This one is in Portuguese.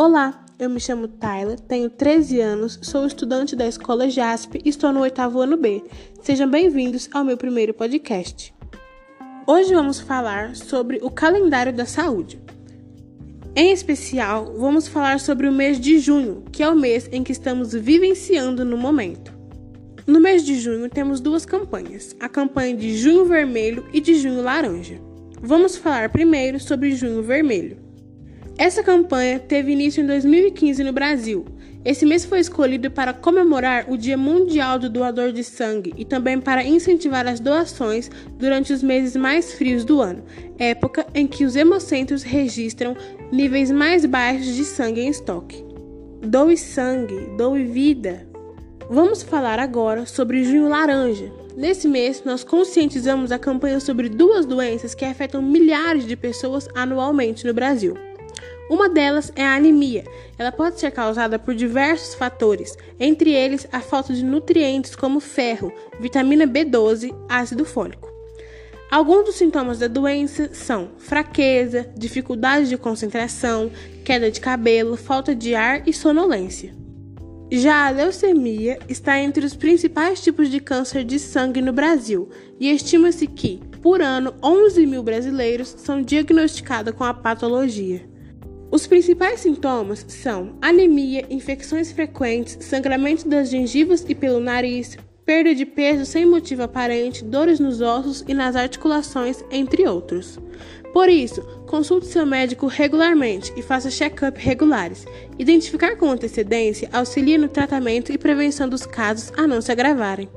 Olá, eu me chamo Tyler, tenho 13 anos, sou estudante da escola JASP e estou no oitavo ano B. Sejam bem-vindos ao meu primeiro podcast. Hoje vamos falar sobre o calendário da saúde. Em especial, vamos falar sobre o mês de junho, que é o mês em que estamos vivenciando no momento. No mês de junho temos duas campanhas, a campanha de Junho Vermelho e de Junho Laranja. Vamos falar primeiro sobre Junho Vermelho. Essa campanha teve início em 2015 no Brasil. Esse mês foi escolhido para comemorar o Dia Mundial do Doador de Sangue e também para incentivar as doações durante os meses mais frios do ano, época em que os hemocentros registram níveis mais baixos de sangue em estoque. Doe sangue, doe vida. Vamos falar agora sobre Junho Laranja. Nesse mês, nós conscientizamos a campanha sobre duas doenças que afetam milhares de pessoas anualmente no Brasil. Uma delas é a anemia. Ela pode ser causada por diversos fatores, entre eles a falta de nutrientes como ferro, vitamina B12, ácido fólico. Alguns dos sintomas da doença são fraqueza, dificuldade de concentração, queda de cabelo, falta de ar e sonolência. Já a leucemia está entre os principais tipos de câncer de sangue no Brasil e estima-se que, por ano, 11 mil brasileiros são diagnosticados com a patologia. Os principais sintomas são anemia, infecções frequentes, sangramento das gengivas e pelo nariz, perda de peso sem motivo aparente, dores nos ossos e nas articulações, entre outros. Por isso, consulte seu médico regularmente e faça check-up regulares. Identificar com antecedência auxilia no tratamento e prevenção dos casos a não se agravarem.